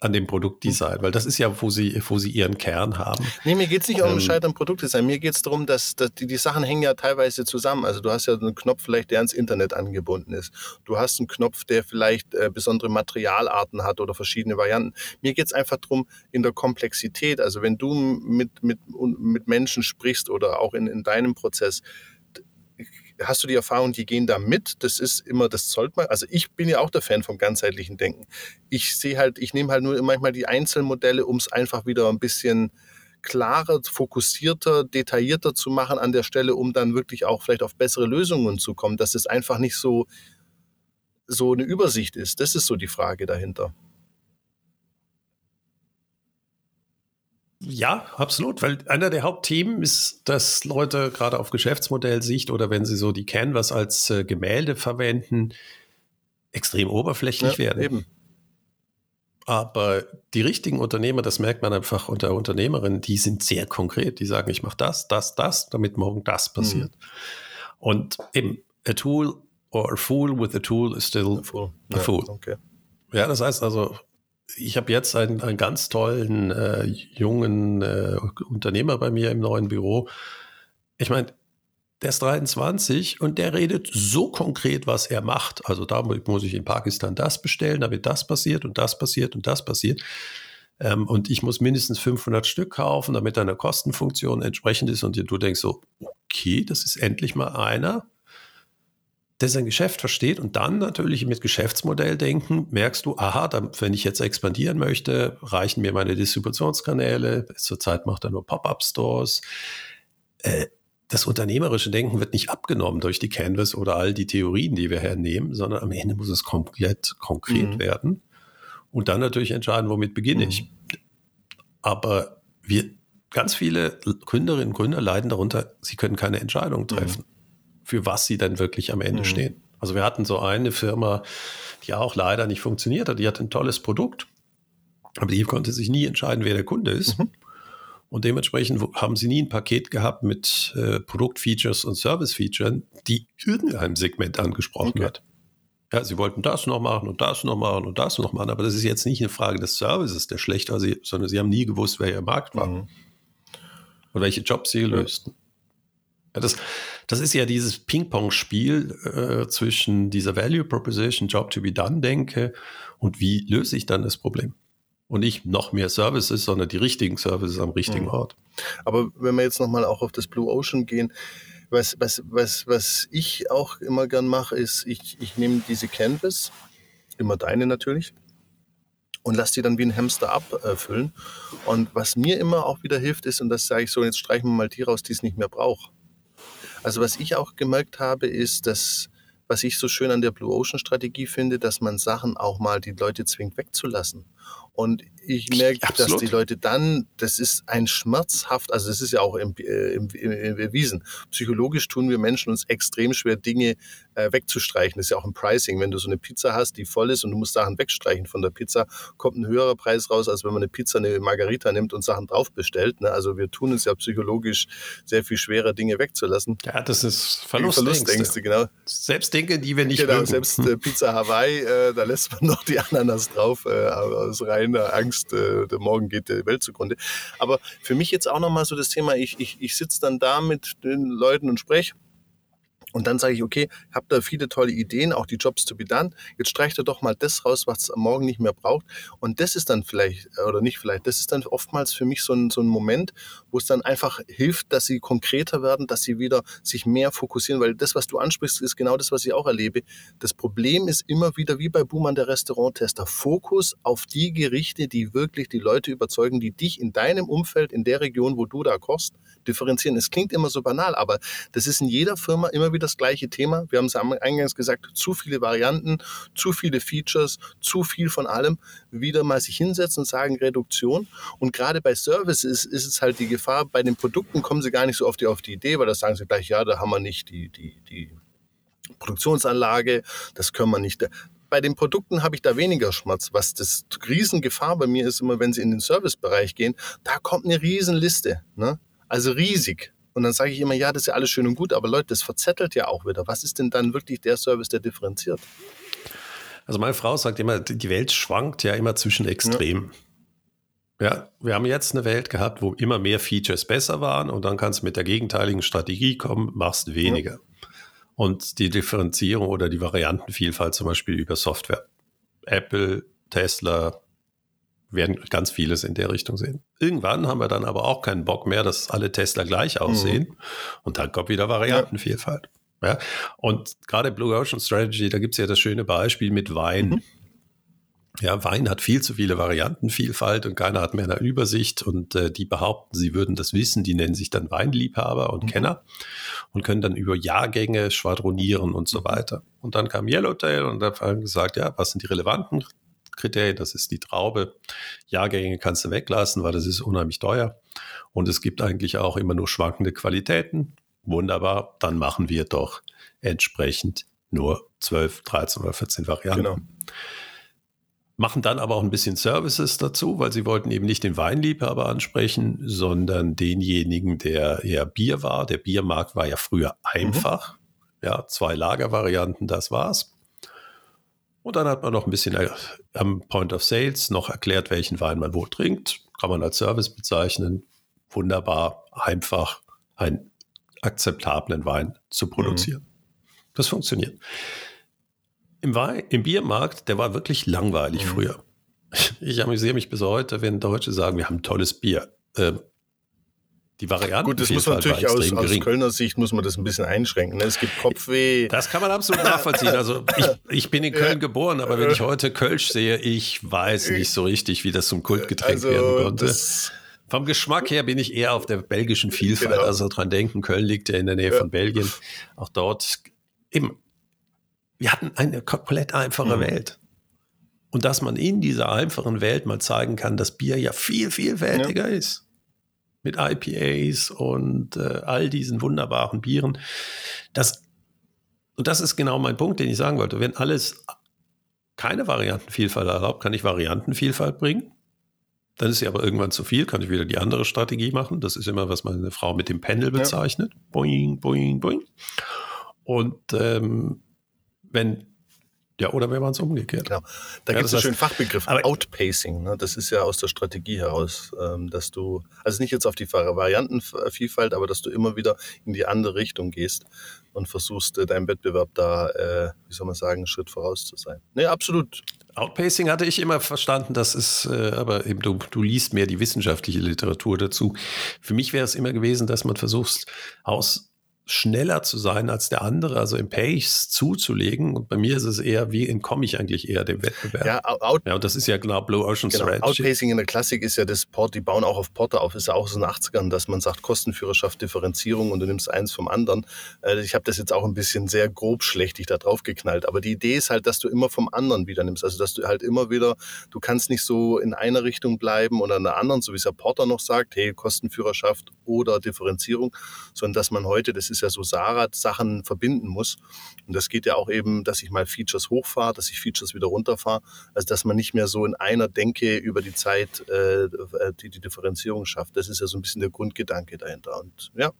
an dem Produktdesign, weil das ist ja, wo sie, wo sie ihren Kern haben. Nee, mir geht es nicht ähm, um Scheitern Produktdesign. Mir geht es darum, dass, dass die, die Sachen hängen ja teilweise zusammen. Also du hast ja einen Knopf vielleicht, der ans Internet angebunden ist. Du hast einen Knopf, der vielleicht äh, besondere Materialarten hat oder verschiedene Varianten. Mir geht es einfach darum, in der Komplexität, also wenn du mit, mit, mit Menschen sprichst oder auch in, in deinem Prozess, hast du die Erfahrung, die gehen da mit? Das ist immer, das sollte man. Also ich bin ja auch der Fan vom ganzheitlichen Denken. Ich sehe halt, ich nehme halt nur manchmal die Einzelmodelle, um es einfach wieder ein bisschen klarer, fokussierter, detaillierter zu machen an der Stelle, um dann wirklich auch vielleicht auf bessere Lösungen zu kommen, dass es einfach nicht so, so eine Übersicht ist. Das ist so die Frage dahinter. Ja, absolut, weil einer der Hauptthemen ist, dass Leute gerade auf Geschäftsmodellsicht oder wenn sie so die Canvas als äh, Gemälde verwenden, extrem oberflächlich ja, werden. Eben. Aber die richtigen Unternehmer, das merkt man einfach unter Unternehmerinnen, die sind sehr konkret. Die sagen, ich mache das, das, das, damit morgen das passiert. Mhm. Und eben, a tool or a fool with a tool is still a fool. A fool. Ja, okay. ja, das heißt also, ich habe jetzt einen, einen, ganz tollen äh, jungen äh, Unternehmer bei mir im neuen Büro. Ich meine, der ist 23 und der redet so konkret, was er macht. Also da muss ich in Pakistan das bestellen, damit das passiert und das passiert und das passiert. Ähm, und ich muss mindestens 500 Stück kaufen, damit eine Kostenfunktion entsprechend ist. Und du denkst so, okay, das ist endlich mal einer, der sein Geschäft versteht und dann natürlich mit Geschäftsmodell denken, merkst du, aha, dann, wenn ich jetzt expandieren möchte, reichen mir meine Distributionskanäle. Zurzeit macht er nur Pop-up-Stores. Äh, das unternehmerische Denken wird nicht abgenommen durch die Canvas oder all die Theorien, die wir hernehmen, sondern am Ende muss es komplett konkret mhm. werden und dann natürlich entscheiden, womit beginne mhm. ich. Aber wir, ganz viele Gründerinnen und Gründer leiden darunter, sie können keine Entscheidung mhm. treffen, mhm. Für was sie dann wirklich am Ende mhm. stehen. Also wir hatten so eine Firma, die auch leider nicht funktioniert hat, die hat ein tolles Produkt, aber die konnte sich nie entscheiden, wer der Kunde ist. Mhm. Und dementsprechend haben sie nie ein Paket gehabt mit äh, Produktfeatures und Service-Features, die irgendeinem Segment angesprochen okay. hat. Ja, sie wollten das noch machen und das noch machen und das noch machen, aber das ist jetzt nicht eine Frage des Services, der schlecht war, sie, sondern sie haben nie gewusst, wer ihr Markt war mhm. und welche Jobs sie lösten. Das, das ist ja dieses Ping-Pong-Spiel äh, zwischen dieser Value Proposition, Job to be done denke und wie löse ich dann das Problem und nicht noch mehr Services, sondern die richtigen Services am richtigen mhm. Ort. Aber wenn wir jetzt nochmal auch auf das Blue Ocean gehen, was, was, was, was ich auch immer gern mache, ist, ich, ich nehme diese Canvas, immer deine natürlich, und lasse die dann wie ein Hamster abfüllen. Und was mir immer auch wieder hilft, ist, und das sage ich so, jetzt streichen wir mal die raus, die es nicht mehr braucht. Also was ich auch gemerkt habe, ist, dass was ich so schön an der Blue Ocean Strategie finde, dass man Sachen auch mal die Leute zwingt wegzulassen. Und ich merke, Absolut. dass die Leute dann, das ist ein schmerzhaft, also das ist ja auch im, äh, im, im, erwiesen. Psychologisch tun wir Menschen uns extrem schwer, Dinge äh, wegzustreichen. Das ist ja auch ein Pricing. Wenn du so eine Pizza hast, die voll ist und du musst Sachen wegstreichen von der Pizza, kommt ein höherer Preis raus, als wenn man eine Pizza, eine Margarita nimmt und Sachen drauf bestellt. Ne? Also wir tun uns ja psychologisch sehr viel schwerer, Dinge wegzulassen. Ja, das ist Verlustängste. Verlustängste, genau. Selbst Dinge, die wir nicht genau, mögen. Selbst äh, Pizza Hawaii, äh, da lässt man noch die Ananas drauf, äh, aus reiner Angst, äh, der morgen geht die Welt zugrunde. Aber für mich jetzt auch nochmal so das Thema, ich, ich, ich sitze dann da mit den Leuten und spreche und dann sage ich, okay, habt da viele tolle Ideen, auch die Jobs to be done. Jetzt streicht er doch mal das raus, was es morgen nicht mehr braucht. Und das ist dann vielleicht, oder nicht vielleicht, das ist dann oftmals für mich so ein, so ein Moment, wo es dann einfach hilft, dass sie konkreter werden, dass sie wieder sich mehr fokussieren, weil das, was du ansprichst, ist genau das, was ich auch erlebe. Das Problem ist immer wieder, wie bei Boomer der Restauranttester, Fokus auf die Gerichte, die wirklich die Leute überzeugen, die dich in deinem Umfeld, in der Region, wo du da kochst, differenzieren. Es klingt immer so banal, aber das ist in jeder Firma immer wieder das gleiche Thema. Wir haben es eingangs gesagt, zu viele Varianten, zu viele Features, zu viel von allem. Wieder mal sich hinsetzen und sagen Reduktion. Und gerade bei Services ist es halt die Gefahr, bei den Produkten kommen sie gar nicht so oft auf die Idee, weil da sagen sie gleich, ja, da haben wir nicht die, die, die Produktionsanlage, das können wir nicht bei den Produkten habe ich da weniger Schmerz. Was das Riesengefahr bei mir ist, immer wenn sie in den Servicebereich gehen, da kommt eine Riesenliste. Ne? Also riesig. Und dann sage ich immer, ja, das ist ja alles schön und gut, aber Leute, das verzettelt ja auch wieder. Was ist denn dann wirklich der Service, der differenziert? Also meine Frau sagt immer, die Welt schwankt ja immer zwischen Extremen. Ja. ja, wir haben jetzt eine Welt gehabt, wo immer mehr Features besser waren und dann kannst du mit der gegenteiligen Strategie kommen, machst weniger. Ja. Und die Differenzierung oder die Variantenvielfalt zum Beispiel über Software. Apple, Tesla, werden ganz vieles in der Richtung sehen. Irgendwann haben wir dann aber auch keinen Bock mehr, dass alle Tesla gleich aussehen. Mhm. Und dann kommt wieder Variantenvielfalt. Ja. Und gerade Blue Ocean Strategy, da gibt es ja das schöne Beispiel mit Wein. Mhm. Ja, Wein hat viel zu viele Variantenvielfalt und keiner hat mehr eine Übersicht und äh, die behaupten, sie würden das wissen, die nennen sich dann Weinliebhaber und mhm. Kenner und können dann über Jahrgänge schwadronieren und so weiter. Und dann kam Yellowtail und da haben gesagt, ja, was sind die relevanten Kriterien? Das ist die Traube. Jahrgänge kannst du weglassen, weil das ist unheimlich teuer. Und es gibt eigentlich auch immer nur schwankende Qualitäten. Wunderbar, dann machen wir doch entsprechend nur 12, 13 oder 14 Varianten. Genau machen dann aber auch ein bisschen Services dazu, weil sie wollten eben nicht den Weinliebhaber ansprechen, sondern denjenigen, der eher Bier war. Der Biermarkt war ja früher mhm. einfach. Mhm. Ja, zwei Lagervarianten, das war's. Und dann hat man noch ein bisschen äh, am Point of Sales noch erklärt, welchen Wein man wo trinkt. Kann man als Service bezeichnen. Wunderbar, einfach einen akzeptablen Wein zu produzieren. Mhm. Das funktioniert. Im, Wein, Im Biermarkt, der war wirklich langweilig mhm. früher. [LAUGHS] Ich amüsiere mich bis heute, wenn Deutsche sagen, wir haben tolles Bier. Ähm, die Varianten. Gut, das muss man natürlich aus, aus, Kölner Sicht muss man das ein bisschen einschränken. Ne? Es gibt Kopfweh. Das kann man absolut nachvollziehen. Also ich, ich bin in Köln geboren, aber wenn ich heute Kölsch sehe, ich weiß nicht so richtig, wie das zum Kultgetränk also, werden konnte. Vom Geschmack her bin ich eher auf der belgischen Vielfalt. Genau. Also dran denken, Köln liegt ja in der Nähe ja. von Belgien. Auch dort eben wir hatten eine komplett einfache mhm. Welt. Und dass man in dieser einfachen Welt mal zeigen kann, dass Bier ja viel vielfältiger ja. ist. Mit IPAs und äh, all diesen wunderbaren Bieren. Das, und das ist genau mein Punkt, den ich sagen wollte. Wenn alles keine Variantenvielfalt erlaubt, kann ich Variantenvielfalt bringen. Dann ist sie aber irgendwann zu viel, kann ich wieder die andere Strategie machen. Das ist immer, was meine Frau mit dem Pendel bezeichnet. Ja. Boing, boing, boing. Und ähm, wenn ja, oder wenn man es umgekehrt. Genau. Da ja, gibt es einen schönen Fachbegriff, Outpacing. Ne? Das ist ja aus der Strategie heraus, ähm, dass du, also nicht jetzt auf die Variantenvielfalt, aber dass du immer wieder in die andere Richtung gehst und versuchst, äh, deinem Wettbewerb da, äh, wie soll man sagen, einen Schritt voraus zu sein. Nee, absolut. Outpacing hatte ich immer verstanden, das ist, äh, aber eben du, du liest mehr die wissenschaftliche Literatur dazu. Für mich wäre es immer gewesen, dass man versucht, aus schneller zu sein als der andere, also im Pace zuzulegen. Und bei mir ist es eher, wie entkomme ich eigentlich eher dem Wettbewerb? Ja, out, ja und das ist ja genau Blue Ocean genau, Strategy. Outpacing in der Klassik ist ja das Port, die bauen auch auf Porter auf, ist ja auch so in den 80ern, dass man sagt Kostenführerschaft, Differenzierung und du nimmst eins vom anderen. Äh, ich habe das jetzt auch ein bisschen sehr grob schlechtig da drauf geknallt, aber die Idee ist halt, dass du immer vom anderen wieder nimmst, also dass du halt immer wieder, du kannst nicht so in einer Richtung bleiben oder in der anderen, so wie es der Porter noch sagt, hey, Kostenführerschaft oder Differenzierung, sondern dass man heute, das ist ist ja so Sarat-Sachen verbinden muss. Und das geht ja auch eben, dass ich mal Features hochfahre, dass ich Features wieder runterfahre. Also dass man nicht mehr so in einer Denke über die Zeit äh, die, die Differenzierung schafft. Das ist ja so ein bisschen der Grundgedanke dahinter. Und ja.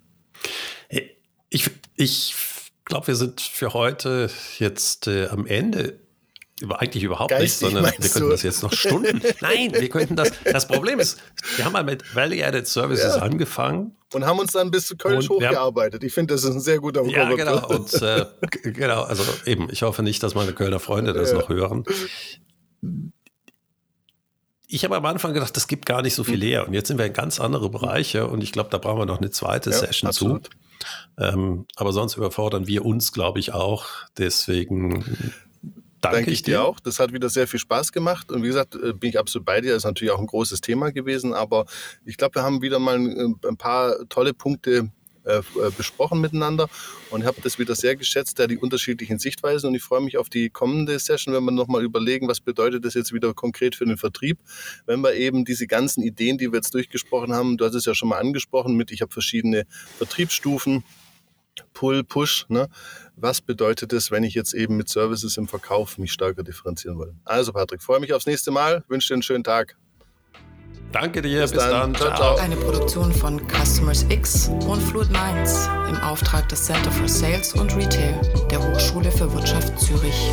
Ich, ich glaube, wir sind für heute jetzt äh, am Ende eigentlich überhaupt Geistig, nicht, sondern wir könnten du? das jetzt noch Stunden. [LAUGHS] Nein, wir könnten das. Das Problem ist, wir haben mal mit Value-Added Services ja. angefangen. Und haben uns dann bis zu Köln hochgearbeitet. Ich finde, das ist ein sehr guter. Ja, genau. [LAUGHS] Und, äh, genau, also eben, ich hoffe nicht, dass meine Kölner Freunde das ja. noch hören. Ich habe am Anfang gedacht, das gibt gar nicht so viel her. Und jetzt sind wir in ganz andere Bereiche und ich glaube, da brauchen wir noch eine zweite ja, Session absolut. zu. Ähm, aber sonst überfordern wir uns, glaube ich, auch. Deswegen Danke, Danke ich dir auch. Das hat wieder sehr viel Spaß gemacht. Und wie gesagt, äh, bin ich absolut bei dir. Das ist natürlich auch ein großes Thema gewesen. Aber ich glaube, wir haben wieder mal ein paar tolle Punkte äh, äh, besprochen miteinander und habe das wieder sehr geschätzt, da die unterschiedlichen Sichtweisen und ich freue mich auf die kommende Session, wenn wir nochmal überlegen, was bedeutet das jetzt wieder konkret für den Vertrieb, wenn wir eben diese ganzen Ideen, die wir jetzt durchgesprochen haben, du hast es ja schon mal angesprochen mit, ich habe verschiedene Vertriebsstufen, Pull, Push. Ne? Was bedeutet es, wenn ich jetzt eben mit Services im Verkauf mich stärker differenzieren will? Also Patrick, freue mich aufs nächste Mal, wünsche dir einen schönen Tag. Danke dir, bis, bis dann. dann. Ciao, ciao. Eine Produktion von Customers X und Fluid Minds im Auftrag des Center for Sales und Retail der Hochschule für Wirtschaft Zürich.